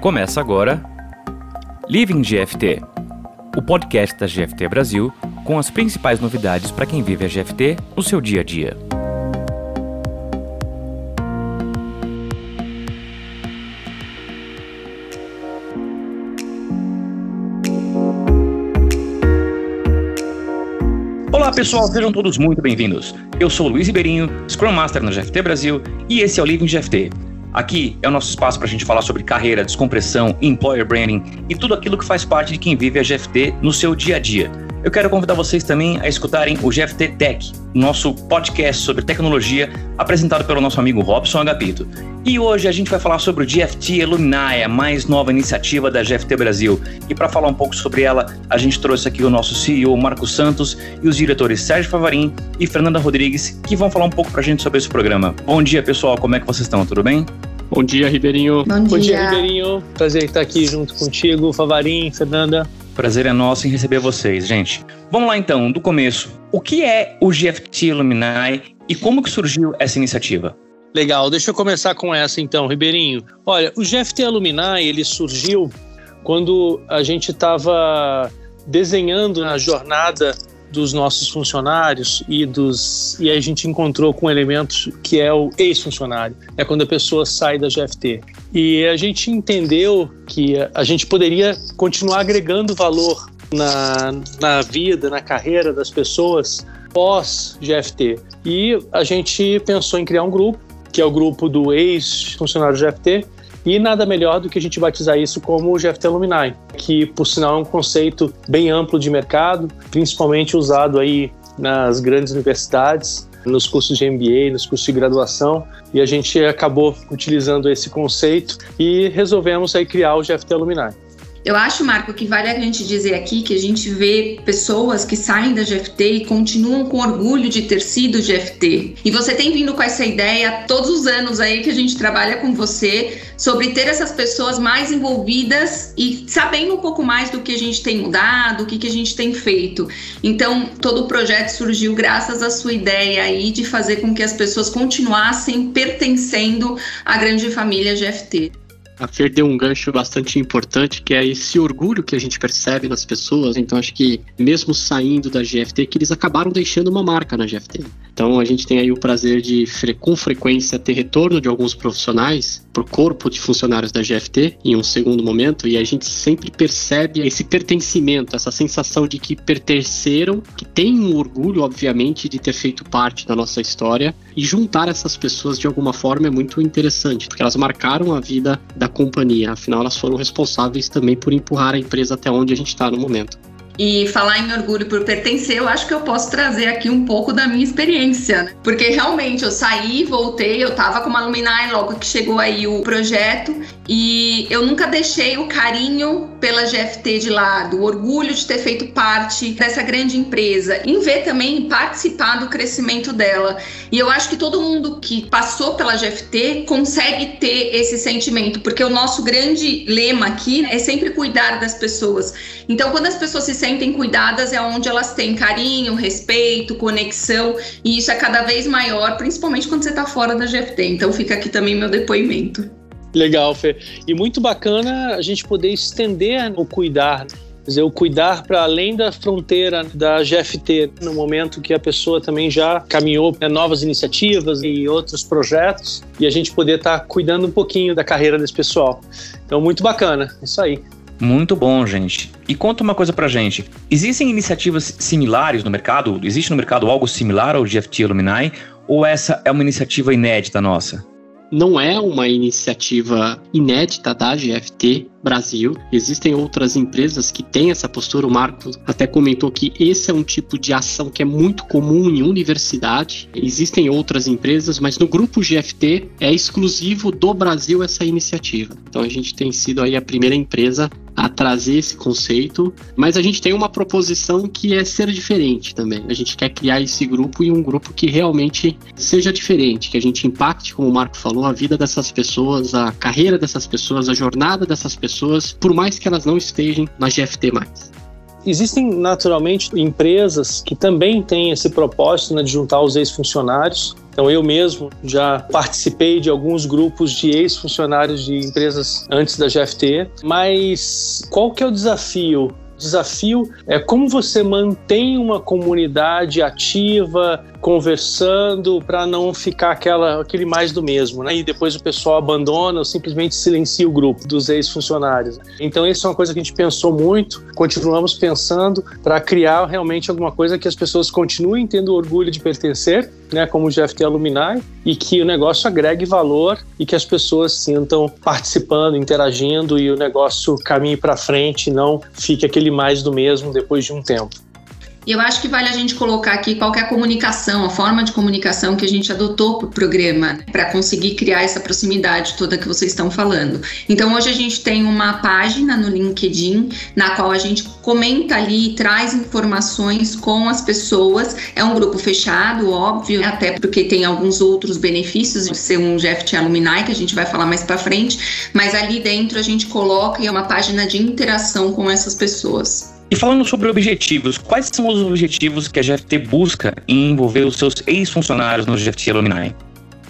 Começa agora Living GFT, o podcast da GFT Brasil com as principais novidades para quem vive a GFT no seu dia a dia. Olá pessoal, sejam todos muito bem-vindos. Eu sou Luiz Ribeirinho, Scrum Master na GFT Brasil e esse é o Living GFT, Aqui é o nosso espaço para a gente falar sobre carreira, descompressão, employer branding e tudo aquilo que faz parte de quem vive a GFT no seu dia a dia. Eu quero convidar vocês também a escutarem o GFT Tech, nosso podcast sobre tecnologia apresentado pelo nosso amigo Robson Agapito. E hoje a gente vai falar sobre o GFT Alumni, a mais nova iniciativa da GFT Brasil. E para falar um pouco sobre ela, a gente trouxe aqui o nosso CEO Marcos Santos e os diretores Sérgio Favarim e Fernanda Rodrigues, que vão falar um pouco para a gente sobre esse programa. Bom dia, pessoal, como é que vocês estão? Tudo bem? Bom dia, Ribeirinho. Bom dia, Bom dia Ribeirinho. Prazer estar aqui junto contigo, Favarim, Fernanda. Prazer é nosso em receber vocês, gente. Vamos lá então, do começo. O que é o GFT Illuminai e como que surgiu essa iniciativa? Legal, deixa eu começar com essa então, Ribeirinho. Olha, o GFT Alumni, ele surgiu quando a gente estava desenhando a jornada dos nossos funcionários e dos e a gente encontrou com um elemento que é o ex-funcionário, é quando a pessoa sai da GFT. E a gente entendeu que a gente poderia continuar agregando valor na, na vida, na carreira das pessoas pós GFT. E a gente pensou em criar um grupo, que é o grupo do ex-funcionário GFT, e nada melhor do que a gente batizar isso como GFT Alumni, que por sinal é um conceito bem amplo de mercado, principalmente usado aí nas grandes universidades, nos cursos de MBA, nos cursos de graduação, e a gente acabou utilizando esse conceito e resolvemos aí criar o GFT Alumni. Eu acho, Marco, que vale a gente dizer aqui que a gente vê pessoas que saem da GFT e continuam com orgulho de ter sido GFT. E você tem vindo com essa ideia todos os anos aí que a gente trabalha com você sobre ter essas pessoas mais envolvidas e sabendo um pouco mais do que a gente tem mudado, o que, que a gente tem feito. Então, todo o projeto surgiu graças à sua ideia aí de fazer com que as pessoas continuassem pertencendo à grande família GFT a Fer deu um gancho bastante importante, que é esse orgulho que a gente percebe nas pessoas. Então, acho que mesmo saindo da GFT, que eles acabaram deixando uma marca na GFT. Então, a gente tem aí o prazer de, com frequência, ter retorno de alguns profissionais para o corpo de funcionários da GFT em um segundo momento, e a gente sempre percebe esse pertencimento, essa sensação de que pertenceram, que tem um orgulho, obviamente, de ter feito parte da nossa história, e juntar essas pessoas de alguma forma é muito interessante, porque elas marcaram a vida da companhia. Afinal, elas foram responsáveis também por empurrar a empresa até onde a gente está no momento. E falar em orgulho por pertencer, eu acho que eu posso trazer aqui um pouco da minha experiência, né? Porque realmente eu saí, voltei, eu tava como alumni logo que chegou aí o projeto e eu nunca deixei o carinho pela GFT de lado, orgulho de ter feito parte dessa grande empresa, em ver também participar do crescimento dela. E eu acho que todo mundo que passou pela GFT consegue ter esse sentimento, porque o nosso grande lema aqui é sempre cuidar das pessoas. Então, quando as pessoas se sentem cuidadas, é onde elas têm carinho, respeito, conexão, e isso é cada vez maior, principalmente quando você está fora da GFT. Então, fica aqui também meu depoimento. Legal, Fê. E muito bacana a gente poder estender o cuidar. Quer dizer, o cuidar para além da fronteira da GFT, no momento que a pessoa também já caminhou né, novas iniciativas e outros projetos, e a gente poder estar tá cuidando um pouquinho da carreira desse pessoal. Então, muito bacana, isso aí. Muito bom, gente. E conta uma coisa pra gente. Existem iniciativas similares no mercado? Existe no mercado algo similar ao GFT Alumni? Ou essa é uma iniciativa inédita nossa? Não é uma iniciativa inédita da GFT Brasil. Existem outras empresas que têm essa postura. O Marco até comentou que esse é um tipo de ação que é muito comum em universidade. Existem outras empresas, mas no grupo GFT é exclusivo do Brasil essa iniciativa. Então a gente tem sido aí a primeira empresa a trazer esse conceito, mas a gente tem uma proposição que é ser diferente também. A gente quer criar esse grupo e um grupo que realmente seja diferente, que a gente impacte, como o Marco falou, a vida dessas pessoas, a carreira dessas pessoas, a jornada dessas pessoas, por mais que elas não estejam na GFT mais. Existem naturalmente empresas que também têm esse propósito né, de juntar os ex-funcionários Então eu mesmo já participei de alguns grupos de ex-funcionários de empresas antes da GFT, mas qual que é o desafio? desafio é como você mantém uma comunidade ativa, conversando para não ficar aquela, aquele mais do mesmo, né? E depois o pessoal abandona ou simplesmente silencia o grupo dos ex-funcionários. Então, isso é uma coisa que a gente pensou muito, continuamos pensando para criar realmente alguma coisa que as pessoas continuem tendo orgulho de pertencer, né? Como o GFT Alumni, e que o negócio agregue valor e que as pessoas sintam participando, interagindo e o negócio caminhe para frente, não fique aquele mais do mesmo depois de um tempo. E eu acho que vale a gente colocar aqui qual é a comunicação, a forma de comunicação que a gente adotou para o programa, né, para conseguir criar essa proximidade toda que vocês estão falando. Então, hoje a gente tem uma página no LinkedIn na qual a gente comenta ali e traz informações com as pessoas. É um grupo fechado, óbvio, até porque tem alguns outros benefícios de ser um GFT Alumni, que a gente vai falar mais para frente, mas ali dentro a gente coloca e é uma página de interação com essas pessoas. E falando sobre objetivos, quais são os objetivos que a GFT busca em envolver os seus ex-funcionários no GFT Alumni?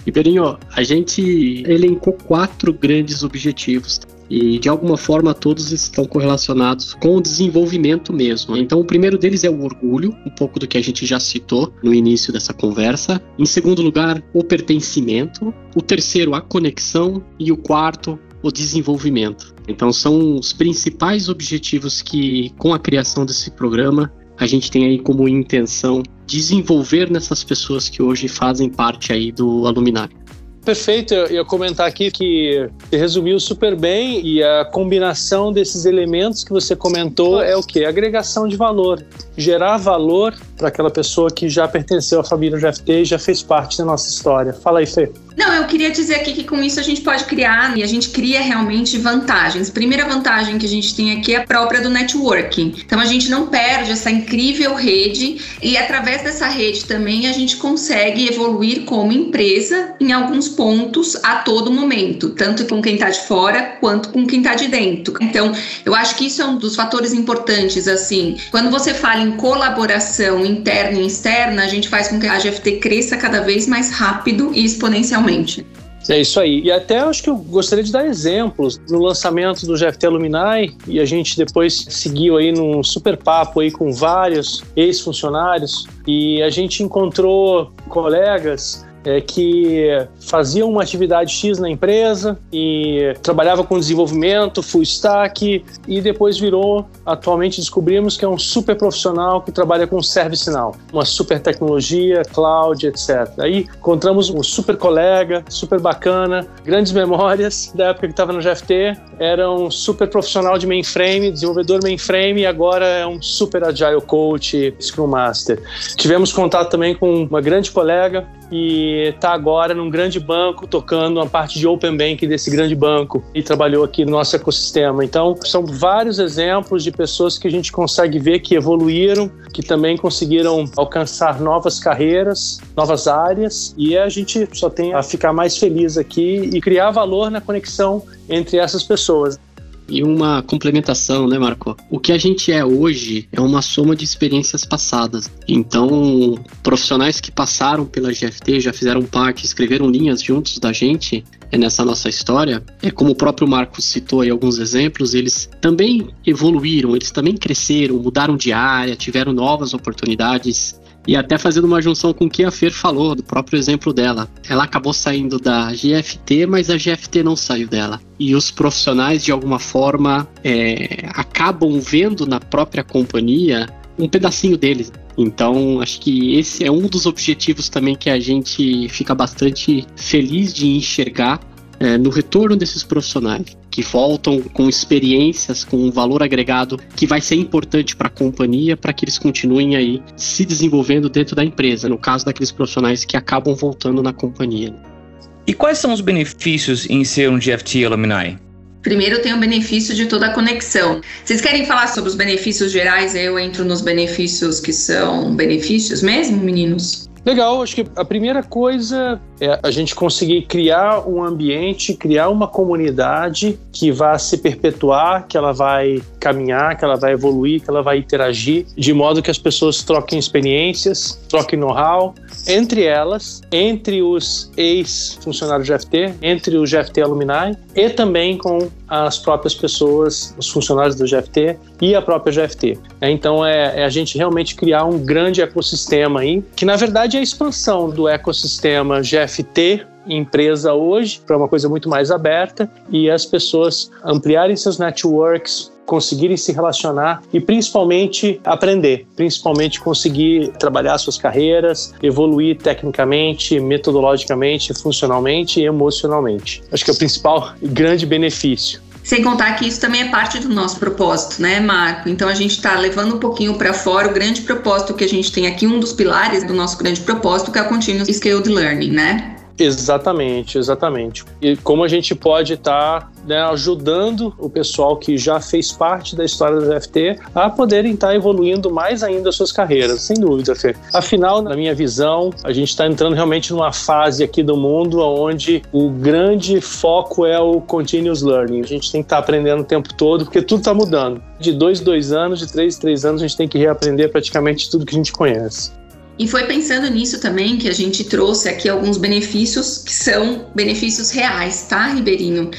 Ribeirinho, a gente elencou quatro grandes objetivos e de alguma forma todos estão correlacionados com o desenvolvimento mesmo. Então, o primeiro deles é o orgulho, um pouco do que a gente já citou no início dessa conversa. Em segundo lugar, o pertencimento. O terceiro, a conexão. E o quarto, o desenvolvimento. Então, são os principais objetivos que, com a criação desse programa, a gente tem aí como intenção desenvolver nessas pessoas que hoje fazem parte aí do Aluminário. Perfeito, eu ia comentar aqui que resumiu super bem e a combinação desses elementos que você comentou é o que? Agregação de valor, gerar valor para aquela pessoa que já pertenceu à família GFT e já fez parte da nossa história. Fala aí, Fê. Não, eu queria dizer aqui que com isso a gente pode criar e a gente cria realmente vantagens. Primeira vantagem que a gente tem aqui é a própria do networking. Então a gente não perde essa incrível rede e através dessa rede também a gente consegue evoluir como empresa em alguns pontos a todo momento, tanto com quem está de fora quanto com quem está de dentro. Então eu acho que isso é um dos fatores importantes assim. Quando você fala em colaboração interna e externa, a gente faz com que a GFT cresça cada vez mais rápido e exponencialmente. É isso aí. E até acho que eu gostaria de dar exemplos. No lançamento do GFT Alumni, e a gente depois seguiu aí num super papo aí com vários ex-funcionários, e a gente encontrou colegas é, que fazia uma atividade X na empresa e trabalhava com desenvolvimento, full stack e depois virou, atualmente descobrimos que é um super profissional que trabalha com service now, uma super tecnologia, cloud, etc. Aí encontramos um super colega, super bacana, grandes memórias da época que estava no GFT, era um super profissional de mainframe, desenvolvedor mainframe e agora é um super agile coach, Scrum Master. Tivemos contato também com uma grande colega e está agora num grande banco tocando uma parte de Open Bank desse grande banco e trabalhou aqui no nosso ecossistema. Então, são vários exemplos de pessoas que a gente consegue ver que evoluíram, que também conseguiram alcançar novas carreiras, novas áreas e a gente só tem a ficar mais feliz aqui e criar valor na conexão entre essas pessoas e uma complementação, né, Marco? O que a gente é hoje é uma soma de experiências passadas. Então, profissionais que passaram pela GFT, já fizeram parte, escreveram linhas juntos da gente é nessa nossa história, é como o próprio Marcos citou aí alguns exemplos, eles também evoluíram, eles também cresceram, mudaram de área, tiveram novas oportunidades e até fazendo uma junção com o que a Fer falou, do próprio exemplo dela. Ela acabou saindo da GFT, mas a GFT não saiu dela. E os profissionais, de alguma forma, é, acabam vendo na própria companhia um pedacinho deles. Então, acho que esse é um dos objetivos também que a gente fica bastante feliz de enxergar é, no retorno desses profissionais que voltam com experiências, com um valor agregado que vai ser importante para a companhia para que eles continuem aí se desenvolvendo dentro da empresa, no caso daqueles profissionais que acabam voltando na companhia. E quais são os benefícios em ser um GFT Alumni? Primeiro tem o benefício de toda a conexão. Vocês querem falar sobre os benefícios gerais? Eu entro nos benefícios que são benefícios mesmo, meninos? Legal, acho que a primeira coisa é a gente conseguir criar um ambiente, criar uma comunidade que vá se perpetuar, que ela vai caminhar, que ela vai evoluir, que ela vai interagir, de modo que as pessoas troquem experiências, troquem know-how entre elas, entre os ex-funcionários do GFT, entre o GFT Alumni e também com as próprias pessoas, os funcionários do GFT e a própria GFT. Então é, é a gente realmente criar um grande ecossistema aí, que na verdade é a expansão do ecossistema GFT empresa hoje para uma coisa muito mais aberta e as pessoas ampliarem seus networks, conseguirem se relacionar e principalmente aprender, principalmente conseguir trabalhar suas carreiras, evoluir tecnicamente, metodologicamente, funcionalmente e emocionalmente. Acho que é o principal grande benefício. Sem contar que isso também é parte do nosso propósito, né, Marco? Então a gente está levando um pouquinho para fora o grande propósito que a gente tem aqui, um dos pilares do nosso grande propósito, que é o Continuous Scaled Learning, né? Exatamente, exatamente. E como a gente pode estar tá, né, ajudando o pessoal que já fez parte da história do FT a poderem estar tá evoluindo mais ainda as suas carreiras, sem dúvida, Fê. Afinal, na minha visão, a gente está entrando realmente numa fase aqui do mundo onde o grande foco é o continuous learning. A gente tem que estar tá aprendendo o tempo todo, porque tudo está mudando. De dois, dois anos, de três, três anos, a gente tem que reaprender praticamente tudo que a gente conhece. E foi pensando nisso também que a gente trouxe aqui alguns benefícios que são benefícios reais, tá, Ribeirinho?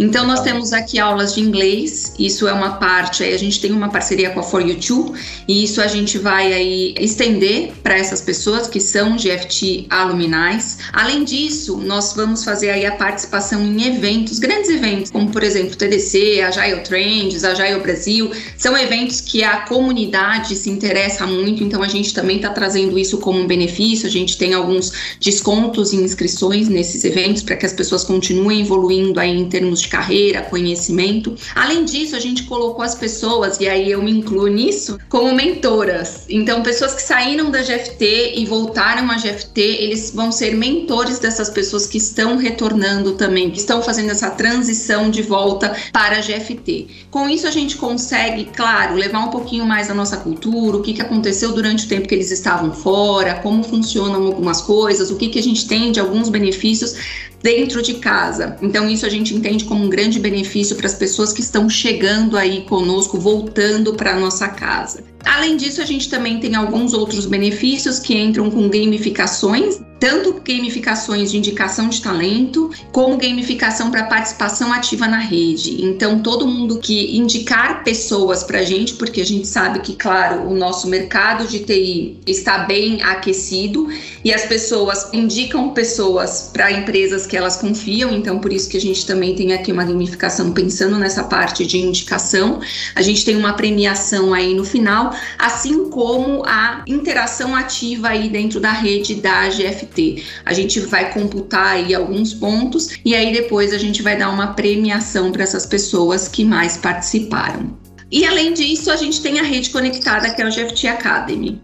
Então, nós temos aqui aulas de inglês, isso é uma parte, aí a gente tem uma parceria com a For You Too, e isso a gente vai aí estender para essas pessoas que são GFT aluminais. Além disso, nós vamos fazer aí a participação em eventos, grandes eventos, como por exemplo o TDC, Agile Trends, Agile Brasil, são eventos que a comunidade se interessa muito, então a gente também está trazendo isso como um benefício, a gente tem alguns descontos em inscrições nesses eventos para que as pessoas continuem evoluindo aí em termos de carreira, conhecimento. Além disso, a gente colocou as pessoas, e aí eu me incluo nisso, como mentoras. Então, pessoas que saíram da GFT e voltaram à GFT, eles vão ser mentores dessas pessoas que estão retornando também, que estão fazendo essa transição de volta para a GFT. Com isso, a gente consegue, claro, levar um pouquinho mais a nossa cultura, o que, que aconteceu durante o tempo que eles estavam fora, como funcionam algumas coisas, o que, que a gente tem de alguns benefícios dentro de casa. Então, isso a gente entende como um grande benefício para as pessoas que estão chegando aí conosco, voltando para a nossa casa. Além disso, a gente também tem alguns outros benefícios que entram com gamificações, tanto gamificações de indicação de talento, como gamificação para participação ativa na rede. Então, todo mundo que indicar pessoas para a gente, porque a gente sabe que, claro, o nosso mercado de TI está bem aquecido e as pessoas indicam pessoas para empresas que elas confiam, então por isso que a gente também tem aqui uma gamificação pensando nessa parte de indicação. A gente tem uma premiação aí no final assim como a interação ativa aí dentro da rede da GFT. A gente vai computar aí alguns pontos e aí depois a gente vai dar uma premiação para essas pessoas que mais participaram. E além disso, a gente tem a rede conectada que é o GFT Academy.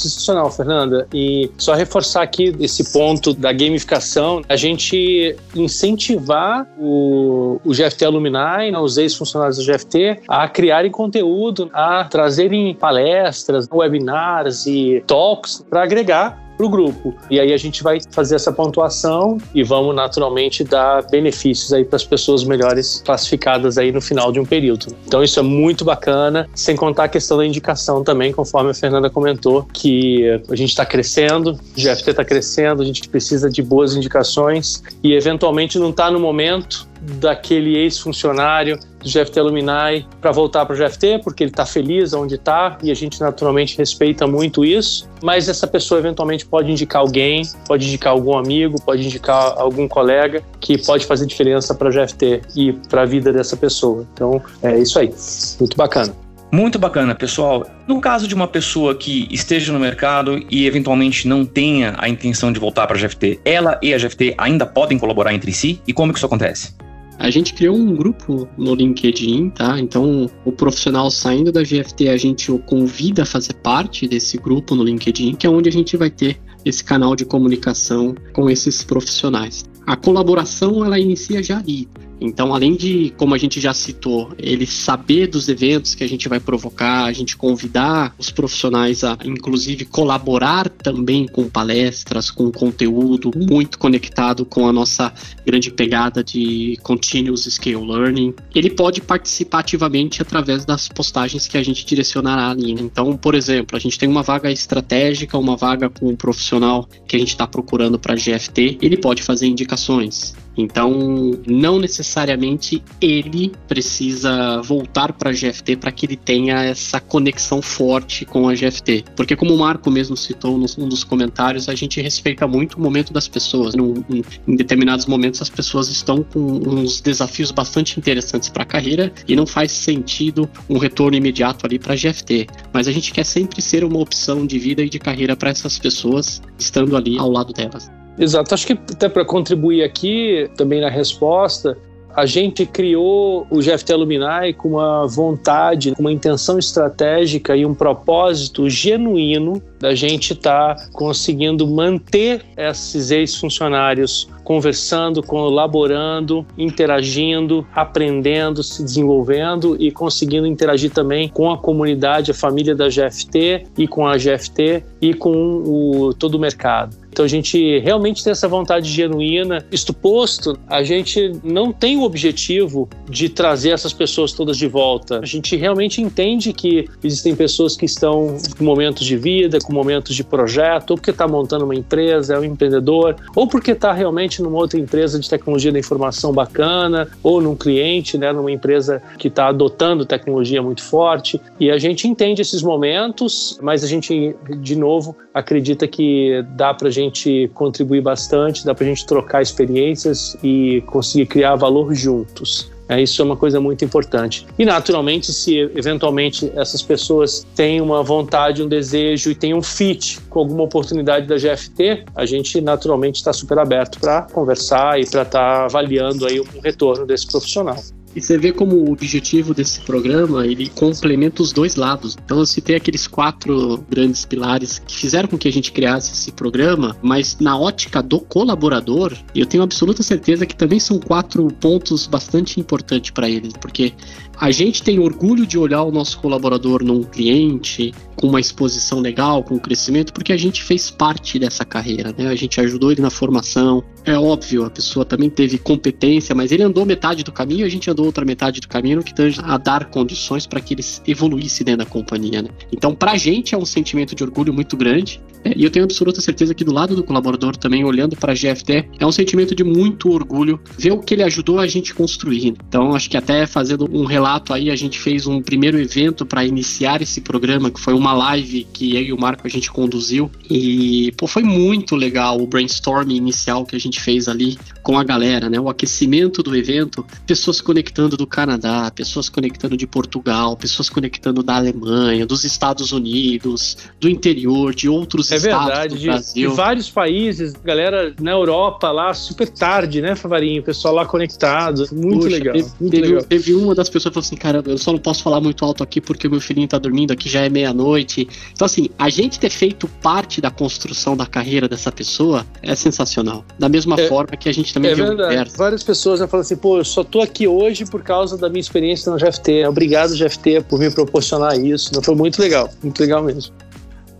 Sensacional, Fernanda. E só reforçar aqui esse ponto da gamificação, a gente incentivar o, o GFT Alumni, né, os ex-funcionários do GFT, a criarem conteúdo, a trazerem palestras, webinars e talks para agregar para o grupo. E aí a gente vai fazer essa pontuação e vamos naturalmente dar benefícios aí para as pessoas melhores classificadas aí no final de um período. Então isso é muito bacana, sem contar a questão da indicação também, conforme a Fernanda comentou, que a gente está crescendo, o GFT está crescendo, a gente precisa de boas indicações e eventualmente não está no momento daquele ex-funcionário do GFT Alumni para voltar para o GFT, porque ele está feliz onde está e a gente naturalmente respeita muito isso. Mas essa pessoa eventualmente pode indicar alguém, pode indicar algum amigo, pode indicar algum colega que pode fazer diferença para o GFT e para a vida dessa pessoa. Então é isso aí, muito bacana. Muito bacana, pessoal. No caso de uma pessoa que esteja no mercado e eventualmente não tenha a intenção de voltar para a GFT, ela e a GFT ainda podem colaborar entre si? E como que isso acontece? A gente criou um grupo no LinkedIn, tá? Então, o profissional saindo da GFT, a gente o convida a fazer parte desse grupo no LinkedIn, que é onde a gente vai ter esse canal de comunicação com esses profissionais. A colaboração ela inicia já ali. Então, além de, como a gente já citou, ele saber dos eventos que a gente vai provocar, a gente convidar os profissionais a, inclusive, colaborar também com palestras, com conteúdo muito conectado com a nossa grande pegada de Continuous Scale Learning. Ele pode participar ativamente através das postagens que a gente direcionará ali. Né? Então, por exemplo, a gente tem uma vaga estratégica, uma vaga com um profissional que a gente está procurando para GFT, ele pode fazer indicações. Então, não necessariamente ele precisa voltar para a GFT para que ele tenha essa conexão forte com a GFT. Porque, como o Marco mesmo citou num dos comentários, a gente respeita muito o momento das pessoas. em determinados momentos, as pessoas estão com uns desafios bastante interessantes para a carreira e não faz sentido um retorno imediato ali para a GFT. Mas a gente quer sempre ser uma opção de vida e de carreira para essas pessoas, estando ali ao lado delas. Exato. Acho que até para contribuir aqui também na resposta, a gente criou o GFT Alumni com uma vontade, com uma intenção estratégica e um propósito genuíno da gente estar tá conseguindo manter esses ex-funcionários conversando, colaborando, interagindo, aprendendo, se desenvolvendo e conseguindo interagir também com a comunidade, a família da GFT e com a GFT e com o, todo o mercado. Então a gente realmente tem essa vontade genuína. Isto posto, a gente não tem o objetivo de trazer essas pessoas todas de volta. A gente realmente entende que existem pessoas que estão com momentos de vida, com momentos de projeto, ou porque está montando uma empresa, é um empreendedor, ou porque está realmente numa outra empresa de tecnologia da informação bacana, ou num cliente, né, numa empresa que está adotando tecnologia muito forte. E a gente entende esses momentos, mas a gente, de novo, acredita que dá para a gente contribuir bastante, dá para a gente trocar experiências e conseguir criar valor juntos. É, isso é uma coisa muito importante. E, naturalmente, se eventualmente essas pessoas têm uma vontade, um desejo e têm um fit com alguma oportunidade da GFT, a gente naturalmente está super aberto para conversar e para estar tá avaliando aí um retorno desse profissional. E você vê como o objetivo desse programa, ele complementa os dois lados. Então eu citei aqueles quatro grandes pilares que fizeram com que a gente criasse esse programa, mas na ótica do colaborador, eu tenho absoluta certeza que também são quatro pontos bastante importantes para eles, porque a gente tem orgulho de olhar o nosso colaborador num cliente com uma exposição legal, com crescimento, porque a gente fez parte dessa carreira, né? A gente ajudou ele na formação. É óbvio, a pessoa também teve competência, mas ele andou metade do caminho, a gente andou outra metade do caminho, que tange a dar condições para que ele evoluísse dentro da companhia, né? Então, para a gente é um sentimento de orgulho muito grande, né? e eu tenho absoluta certeza que do lado do colaborador também, olhando para a GFT, é um sentimento de muito orgulho ver o que ele ajudou a gente construir. Então, acho que até fazendo um relato relato aí, a gente fez um primeiro evento para iniciar esse programa, que foi uma live que eu e o Marco a gente conduziu. E pô, foi muito legal o brainstorming inicial que a gente fez ali com a galera, né? O aquecimento do evento, pessoas conectando do Canadá, pessoas conectando de Portugal, pessoas conectando da Alemanha, dos Estados Unidos, do interior, de outros é estados verdade, do de, Brasil. De vários países, galera na Europa lá, super tarde, né, Favarinho? Pessoal lá conectado. Muito legal. Teve, muito teve, legal. teve uma das pessoas falou assim, cara, eu só não posso falar muito alto aqui porque o meu filhinho tá dormindo, aqui já é meia-noite. Então, assim, a gente ter feito parte da construção da carreira dessa pessoa é sensacional. Da mesma É- forma que a gente também É vê o verdade. inverso. Várias pessoas né, falam assim, pô, eu só tô aqui hoje por causa da minha experiência no GFT. Obrigado, GFT, por me proporcionar isso. Foi muito legal, muito legal mesmo.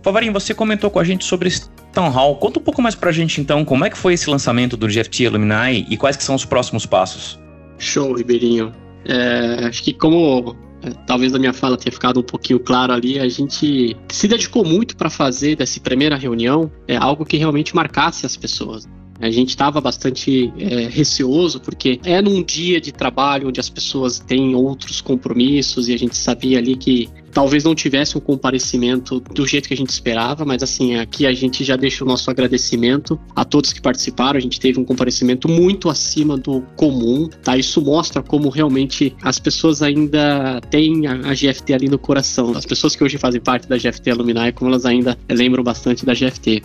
Favarinho, você comentou com a gente sobre esse Town Hall. Conta um pouco mais pra gente então, como é que foi esse lançamento do GFT Alumni e quais que são os próximos passos? Show, Ribeirinho. É, acho que como é, talvez a minha fala tenha ficado um pouquinho claro ali, a gente se dedicou muito para fazer dessa primeira reunião é, algo que realmente marcasse as pessoas. A gente estava bastante é, receoso, porque é num dia de trabalho onde as pessoas têm outros compromissos e a gente sabia ali que talvez não tivesse um comparecimento do jeito que a gente esperava, mas assim, aqui a gente já deixa o nosso agradecimento a todos que participaram. A gente teve um comparecimento muito acima do comum, tá? Isso mostra como realmente as pessoas ainda têm a, GFT ali no coração. As pessoas que hoje fazem parte da GFT Alumni, como elas ainda lembram bastante da GFT.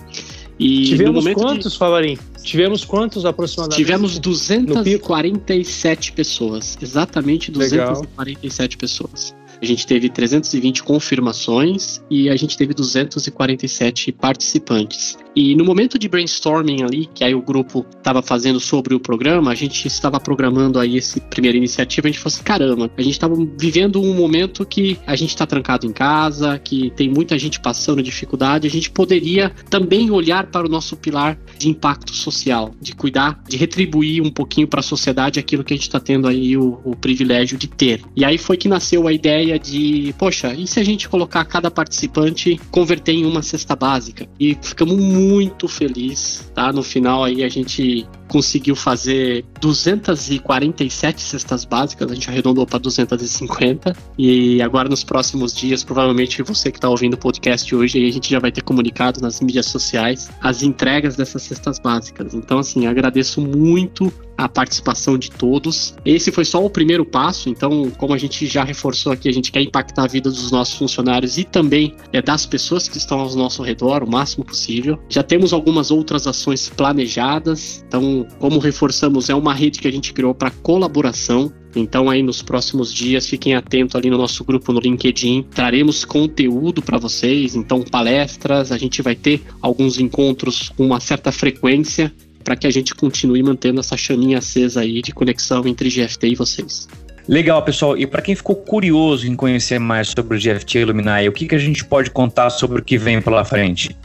E Tivemos de- quantos, Favarinho? Tivemos quantos aproximadamente? Tivemos No pico? 247 pessoas, exatamente Legal. 247 pessoas. A gente teve 320 confirmações e a gente teve 247 participantes. E no momento de brainstorming ali, que aí o grupo estava fazendo sobre o programa, a gente estava programando aí essa primeira iniciativa, a gente falou assim, caramba, a gente estava vivendo um momento que a gente está trancado em casa, que tem muita gente passando dificuldade, a gente poderia também olhar para o nosso pilar de impacto social, de cuidar, de retribuir um pouquinho para a sociedade aquilo que a gente está tendo aí o, o privilégio de ter. E aí foi que nasceu a ideia de, poxa, e se a gente colocar cada participante converter em uma cesta básica? E ficamos muito felizes, tá? No final aí a gente conseguiu fazer 247 cestas básicas, a gente arredondou para 250 e agora nos próximos dias, provavelmente você que está ouvindo o podcast hoje, a gente já vai ter comunicado nas mídias sociais as entregas dessas cestas básicas. Então assim, agradeço muito a participação de todos. Esse foi só o primeiro passo, então, como a gente já reforçou aqui, a gente quer impactar a vida dos nossos funcionários e também é, das pessoas que estão ao nosso redor o máximo possível. Já temos algumas outras ações planejadas, então como reforçamos, é uma rede que a gente criou para colaboração. Então aí nos próximos dias fiquem atentos ali no nosso grupo no LinkedIn. Traremos conteúdo para vocês, então palestras, a gente vai ter alguns encontros com uma certa frequência para que a gente continue mantendo essa chaminha acesa aí de conexão entre GFT e vocês. Legal, pessoal. E para quem ficou curioso em conhecer mais sobre o GFT Illuminai, o que, que a gente pode contar sobre o que vem pela frente?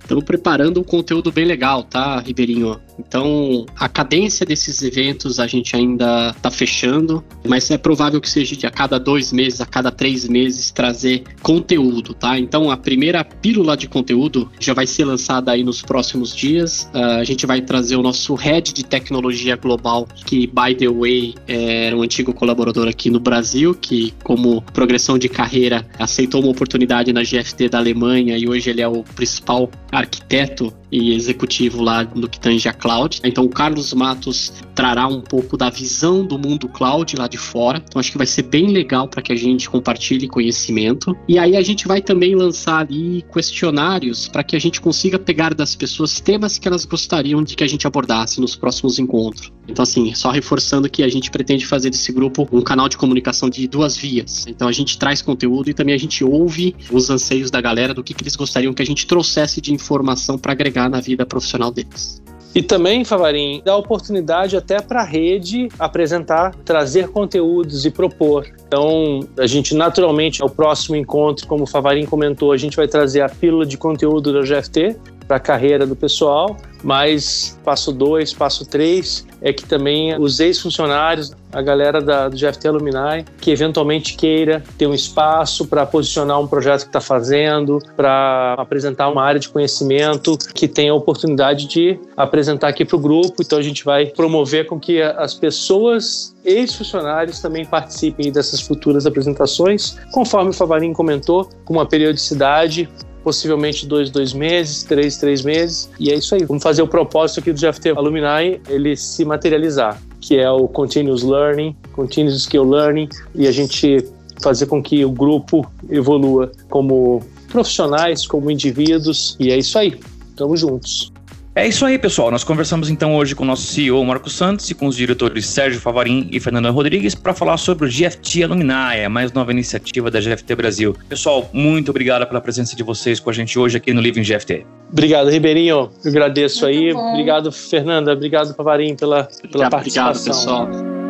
Estamos preparando um conteúdo bem legal, tá, Ribeirinho? Então, a cadência desses eventos a gente ainda está fechando, mas é provável que seja de a cada dois meses, a cada três meses, trazer conteúdo, tá? Então, a primeira pílula de conteúdo já vai ser lançada aí nos próximos dias. Uh, a gente vai trazer o nosso head de tecnologia global, que, by the way, era um antigo colaborador aqui no Brasil, que, como progressão de carreira, aceitou uma oportunidade na GFT da Alemanha e hoje ele é o principal arquiteto e executivo lá no que tange a cloud. Então o Carlos Matos trará um pouco da visão do mundo cloud lá de fora. Então acho que vai ser bem legal para que a gente compartilhe conhecimento. E aí a gente vai também lançar ali questionários para que a gente consiga pegar das pessoas temas que elas gostariam de que a gente abordasse nos próximos encontros. Então assim, só reforçando que a gente pretende fazer desse grupo um canal de comunicação de duas vias. Então a gente traz conteúdo e também a gente ouve os anseios da galera do que, que eles gostariam que a gente trouxesse de informação para agregar na vida profissional deles. E também, Favarim, dá oportunidade até para a rede apresentar, trazer conteúdos e propor. Então, a gente naturalmente, ao próximo encontro, como o Favarim comentou, a gente vai trazer a pílula de conteúdo da GFT para a carreira do pessoal, mas passo 2, passo 3 é que também os ex-funcionários, a galera da, do GFT Alumni, que eventualmente queira ter um espaço para posicionar um projeto que está fazendo, para apresentar uma área de conhecimento, que tenha a oportunidade de apresentar aqui para o grupo. Então a gente vai promover com que as pessoas ex-funcionários também participem dessas futuras apresentações, conforme o Favarin comentou, com uma periodicidade possivelmente dois, dois meses, três, três meses. E é isso aí. Vamos fazer o propósito aqui do GFT Alumni, ele se materializar, que é o Continuous Learning, Continuous Skill Learning, e a gente fazer com que o grupo evolua como profissionais, como indivíduos. E é isso aí. Estamos juntos. É isso aí, pessoal. Nós conversamos então hoje com o nosso CEO Marco Santos e com os diretores Sérgio Favarim e Fernanda Rodrigues para falar sobre o GFT Alumni, a mais nova iniciativa da GFT Brasil. Pessoal, muito obrigado pela presença de vocês com a gente hoje aqui no Living GFT. Obrigado, Ribeirinho. Eu agradeço muito aí. Bom. Obrigado, Fernanda. Obrigado, Favarim, pela, pela obrigado, participação. Obrigado, pessoal.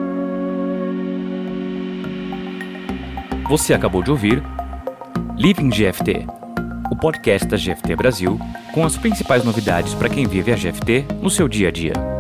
Você acabou de ouvir Living GFT o podcast da GFT Brasil, com as principais novidades para quem vive a GFT no seu dia a dia.